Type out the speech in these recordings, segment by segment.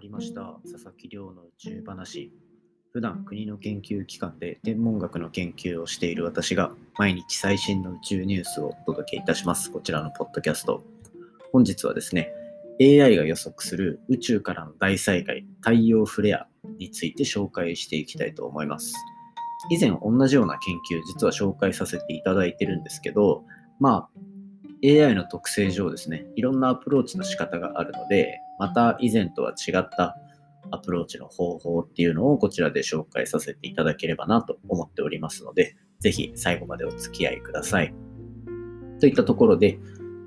まりました。佐々木亮の宇宙話。普段国の研究機関で天文学の研究をしている私が毎日最新の宇宙ニュースをお届けいたします。こちらのポッドキャスト。本日はですね AI が予測する宇宙からの大災害太陽フレアについて紹介していきたいと思います。以前同じような研究実は紹介させていただいてるんですけどまあ AI の特性上ですね、いろんなアプローチの仕方があるので、また以前とは違ったアプローチの方法っていうのをこちらで紹介させていただければなと思っておりますので、ぜひ最後までお付き合いください。といったところで、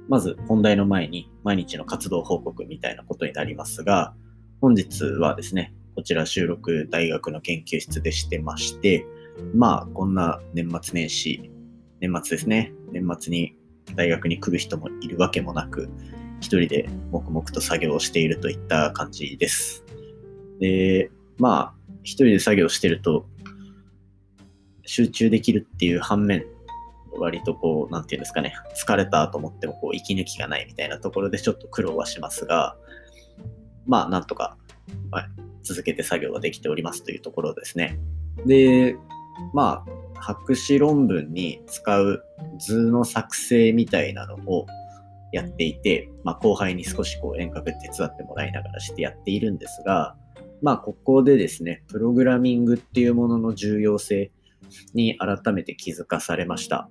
まず本題の前に毎日の活動報告みたいなことになりますが、本日はですね、こちら収録大学の研究室でしてまして、まあこんな年末年始、年末ですね、年末に大学に来る人もいるわけもなく、一人で黙々と作業をしているといった感じです。で、まあ、一人で作業してると、集中できるっていう反面、割とこう、なんていうんですかね、疲れたと思ってもこう、息抜きがないみたいなところでちょっと苦労はしますが、まあ、なんとか、はい、続けて作業ができておりますというところですね。で、まあ、博士論文に使う図の作成みたいなのをやっていて、まあ、後輩に少しこう遠隔手伝ってもらいながらしてやっているんですが、まあ、ここでですね、プログラミングっていうものの重要性に改めて気づかされました。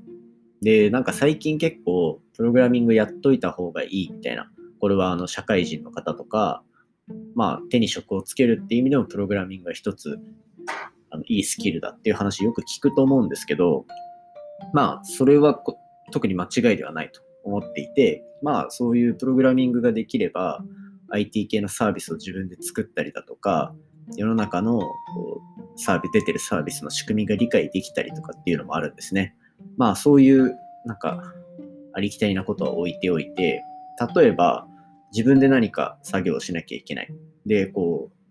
で、なんか最近結構、プログラミングやっといた方がいいみたいな、これはあの社会人の方とか、まあ、手に職をつけるっていう意味でもプログラミングが一つあのいいスキルだっていう話よく聞くと思うんですけど、まあ、それは特に間違いではないと思っていて、まあ、そういうプログラミングができれば、IT 系のサービスを自分で作ったりだとか、世の中のこうサービス、出てるサービスの仕組みが理解できたりとかっていうのもあるんですね。まあ、そういう、なんか、ありきたりなことは置いておいて、例えば、自分で何か作業をしなきゃいけない。で、こう、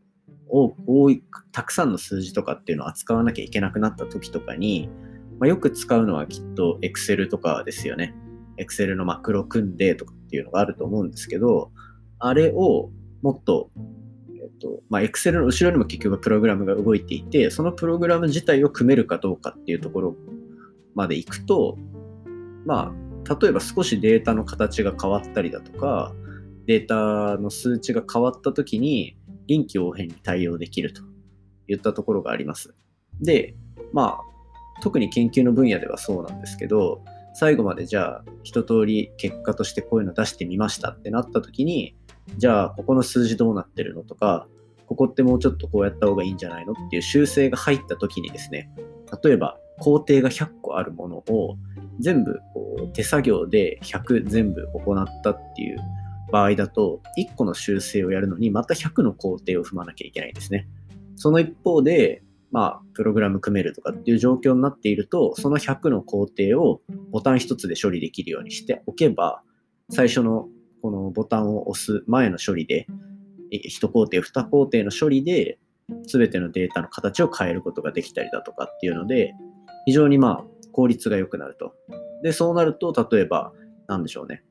多い、たくさんの数字とかっていうのを扱わなきゃいけなくなった時とかに、まあ、よく使うのはきっと Excel とかですよね。Excel のマクロ組んでとかっていうのがあると思うんですけど、あれをもっと、えっと、まあ、Excel の後ろにも結局プログラムが動いていて、そのプログラム自体を組めるかどうかっていうところまで行くと、まあ、例えば少しデータの形が変わったりだとか、データの数値が変わった時に、臨機応変に対応できるといったところがあります。で、まあ、特に研究の分野ではそうなんですけど、最後までじゃあ一通り結果としてこういうの出してみましたってなった時に、じゃあここの数字どうなってるのとか、ここってもうちょっとこうやった方がいいんじゃないのっていう修正が入った時にですね、例えば工程が100個あるものを全部こう手作業で100全部行ったっていう場合だと、1個の修正をやるのにまた100の工程を踏まなきゃいけないんですね。その一方で、まあ、プログラム組めるとかっていう状況になっていると、その100の工程をボタン1つで処理できるようにしておけば、最初のこのボタンを押す前の処理で、1工程、2工程の処理で、全てのデータの形を変えることができたりだとかっていうので、非常にまあ効率が良くなると。で、そうなると、例えば、なんでしょうね。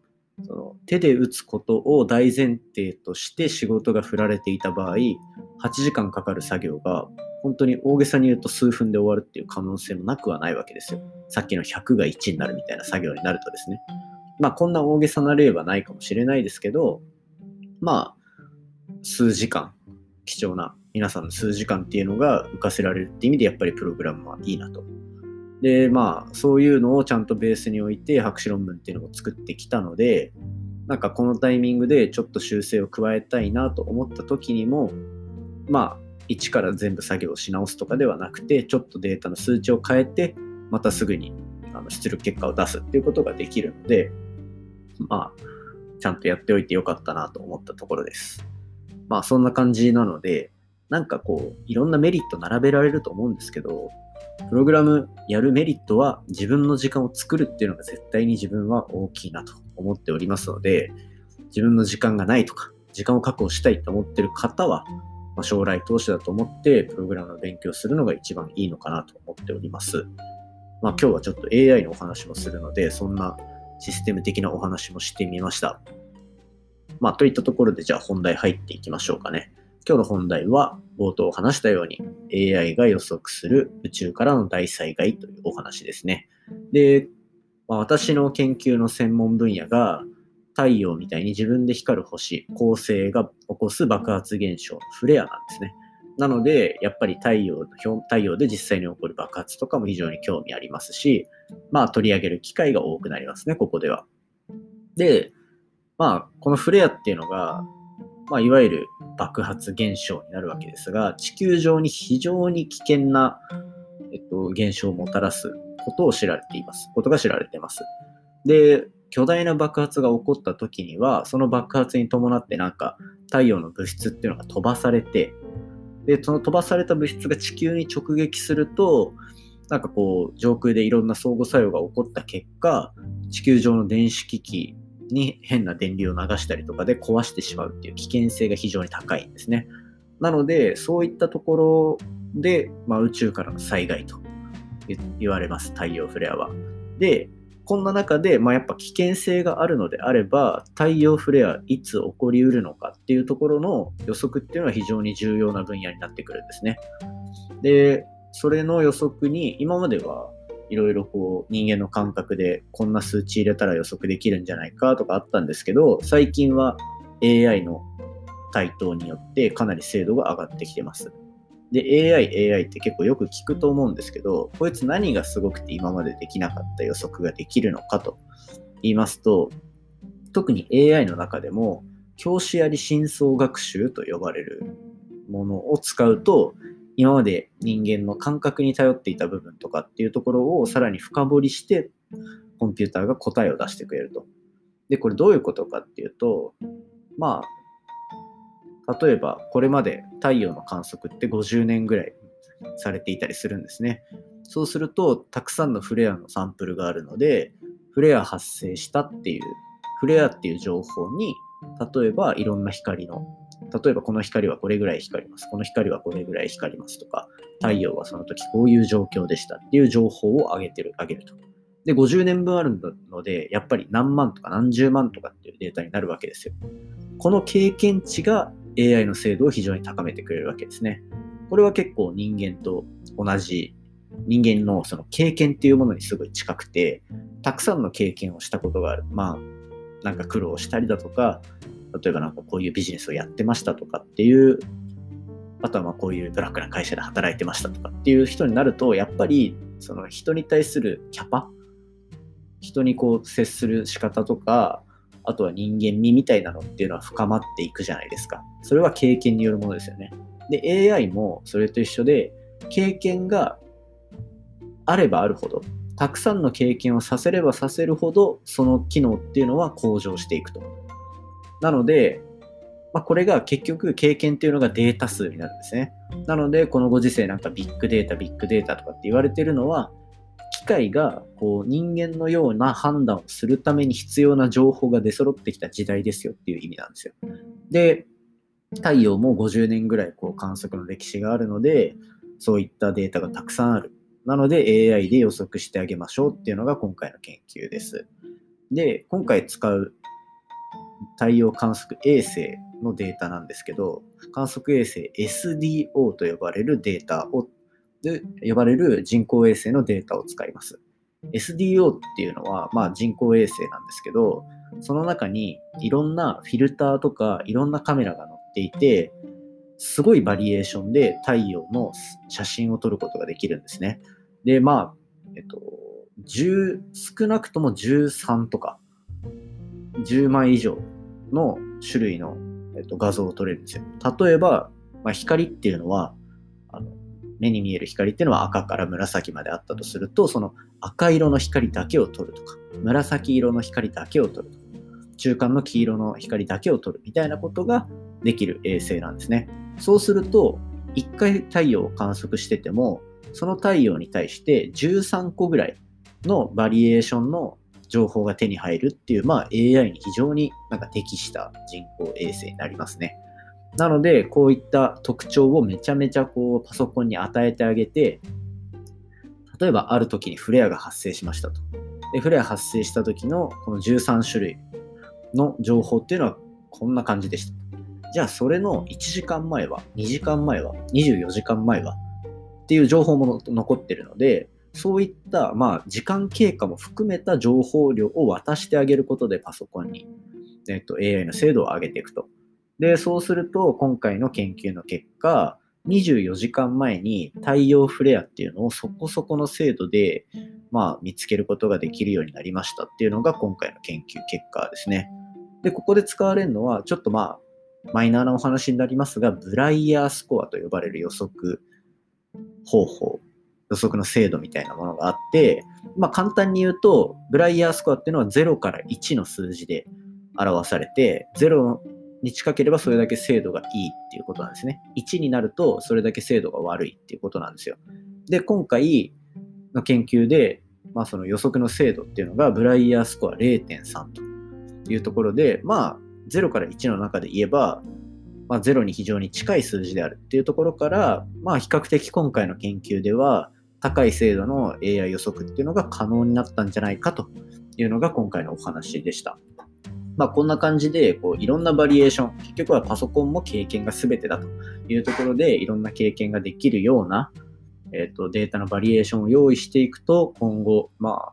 その手で打つことを大前提として仕事が振られていた場合、8時間かかる作業が本当に大げさに言うと数分で終わるっていう可能性もなくはないわけですよ。さっきの100が1になるみたいな作業になるとですね。まあこんな大げさな例はないかもしれないですけど、まあ数時間、貴重な皆さんの数時間っていうのが浮かせられるっていう意味でやっぱりプログラムはいいなとで、まあ、そういうのをちゃんとベースに置いて博士論文っていうのを作ってきたので、なんかこのタイミングでちょっと修正を加えたいなと思った時にも、まあ、一から全部作業し直すとかではなくて、ちょっとデータの数値を変えて、またすぐにあの出力結果を出すっていうことができるので、まあ、ちゃんとやっておいてよかったなと思ったところです。まあ、そんな感じなので、なんかこう、いろんなメリット並べられると思うんですけど、プログラムやるメリットは自分の時間を作るっていうのが絶対に自分は大きいなと思っておりますので、自分の時間がないとか、時間を確保したいと思ってる方は、まあ、将来投資だと思ってプログラムの勉強するのが一番いいのかなと思っております。まあ、今日はちょっと AI のお話もするので、そんなシステム的なお話もしてみました。まあ、といったところで、じゃあ本題入っていきましょうかね。今日の本題は冒頭話したように AI が予測する宇宙からの大災害というお話ですね。で、まあ、私の研究の専門分野が太陽みたいに自分で光る星、恒星が起こす爆発現象、フレアなんですね。なので、やっぱり太陽太陽で実際に起こる爆発とかも非常に興味ありますし、まあ取り上げる機会が多くなりますね、ここでは。で、まあ、このフレアっていうのが、まあ、いわゆる爆発現象になるわけですが、地球上に非常に危険な、えっと、現象をもたらすことを知られています。ことが知られています。で、巨大な爆発が起こった時には、その爆発に伴ってなんか太陽の物質っていうのが飛ばされて、で、その飛ばされた物質が地球に直撃すると、なんかこう、上空でいろんな相互作用が起こった結果、地球上の電子機器に変な電流を流したりとかで壊してしまうっていう危険性が非常に高いんですね。なので、そういったところで、まあ、宇宙からの災害と言われます、太陽フレアは。で、こんな中で、まあ、やっぱ危険性があるのであれば、太陽フレアいつ起こりうるのかっていうところの予測っていうのは非常に重要な分野になってくるんですね。で、それの予測に今まではいろいろこう人間の感覚でこんな数値入れたら予測できるんじゃないかとかあったんですけど、最近は AI の台頭によってかなり精度が上がってきてます。で、AI、AI って結構よく聞くと思うんですけど、こいつ何がすごくて今までできなかった予測ができるのかと言いますと、特に AI の中でも、教師あり深層学習と呼ばれるものを使うと、今まで人間の感覚に頼っていた部分とかっていうところをさらに深掘りして、コンピューターが答えを出してくれると。で、これどういうことかっていうと、まあ、例えばこれまで太陽の観測って50年ぐらいされていたりするんですね。そうするとたくさんのフレアのサンプルがあるのでフレア発生したっていうフレアっていう情報に例えばいろんな光の例えばこの光はこれぐらい光ります。この光はこれぐらい光りますとか、太陽はその時こういう状況でしたっていう情報を上げてる、上げると。で、50年分あるので、やっぱり何万とか何十万とかっていうデータになるわけですよ。この経験値が AI の精度を非常に高めてくれるわけですね。これは結構人間と同じ人間のその経験っていうものにすごい近くて、たくさんの経験をしたことがある。まあ、なんか苦労したりだとか、例えばなんかこういうビジネスをやってましたとかっていう、あとはまあこういうブラックな会社で働いてましたとかっていう人になると、やっぱりその人に対するキャパ、人にこう接する仕方とか、あとは人間味みたいなのっていうのは深まっていくじゃないですか。それは経験によるものですよね。で、AI もそれと一緒で、経験があればあるほど、たくさんの経験をさせればさせるほど、その機能っていうのは向上していくと。なので、まあ、これが結局経験っていうのがデータ数になるんですね。なので、このご時世なんかビッグデータ、ビッグデータとかって言われてるのは、械がこう人間のような判断をするために必要な情報が出揃ってきた時代ですよっていう意味なんですよ。で、太陽も50年ぐらいこう観測の歴史があるので、そういったデータがたくさんある。なので AI で予測してあげましょうっていうのが今回の研究です。で、今回使う太陽観測衛星のデータなんですけど、観測衛星 SDO と呼ばれるデータをで呼ばれる人工衛星のデータを使います。SDO っていうのは、まあ、人工衛星なんですけど、その中にいろんなフィルターとかいろんなカメラが載っていて、すごいバリエーションで太陽の写真を撮ることができるんですね。で、まあ、えっと、10、少なくとも13とか、10枚以上の種類の、えっと、画像を撮れるんですよ。例えば、まあ、光っていうのは、あの目に見える光っていうのは赤から紫まであったとすると、その赤色の光だけを撮るとか、紫色の光だけを撮るとか、中間の黄色の光だけを撮るみたいなことができる衛星なんですね。そうすると、1回太陽を観測してても、その太陽に対して13個ぐらいのバリエーションの情報が手に入るっていう、まあ AI に非常になんか適した人工衛星になりますね。なので、こういった特徴をめちゃめちゃこうパソコンに与えてあげて、例えばある時にフレアが発生しましたと。で、フレア発生した時のこの13種類の情報っていうのはこんな感じでした。じゃあそれの1時間前は、2時間前は、24時間前はっていう情報も残ってるので、そういった、まあ、時間経過も含めた情報量を渡してあげることでパソコンに、えっと、AI の精度を上げていくと。で、そうすると、今回の研究の結果、24時間前に太陽フレアっていうのをそこそこの精度で、まあ、見つけることができるようになりましたっていうのが今回の研究結果ですね。で、ここで使われるのは、ちょっとまあ、マイナーなお話になりますが、ブライヤースコアと呼ばれる予測方法、予測の精度みたいなものがあって、まあ簡単に言うと、ブライヤースコアっていうのは0から1の数字で表されて、0に近ければそれだけ精度がいいっていうことなんですね。1になるとそれだけ精度が悪いっていうことなんですよ。で、今回の研究で、まあその予測の精度っていうのがブライヤースコア0.3というところで、まあ0から1の中で言えば、まあ、0に非常に近い数字であるっていうところから、まあ比較的今回の研究では高い精度の AI 予測っていうのが可能になったんじゃないかというのが今回のお話でした。まあ、こんな感じでこういろんなバリエーション、結局はパソコンも経験が全てだというところでいろんな経験ができるような、えーと、データのバリエーションを用意していくと今後、まあ、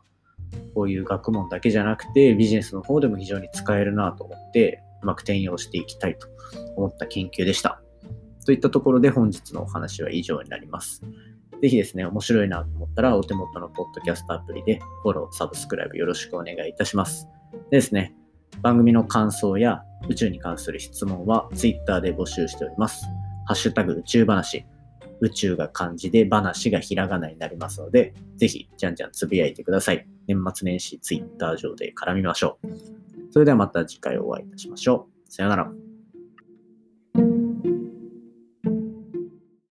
こういう学問だけじゃなくてビジネスの方でも非常に使えるなと思ってうまく転用していきたいと思った研究でした。といったところで本日のお話は以上になります。ぜひですね、面白いなと思ったらお手元のポッドキャストアプリでフォロー、サブスクライブよろしくお願いいたします。でですね、番組の感想や宇宙に関する質問は Twitter で募集しております。ハッシュタグ宇宙話。宇宙が漢字で話がひらがなになりますので、ぜひじゃんじゃんつぶやいてください。年末年始 Twitter 上で絡みましょう。それではまた次回お会いいたしましょう。さよなら。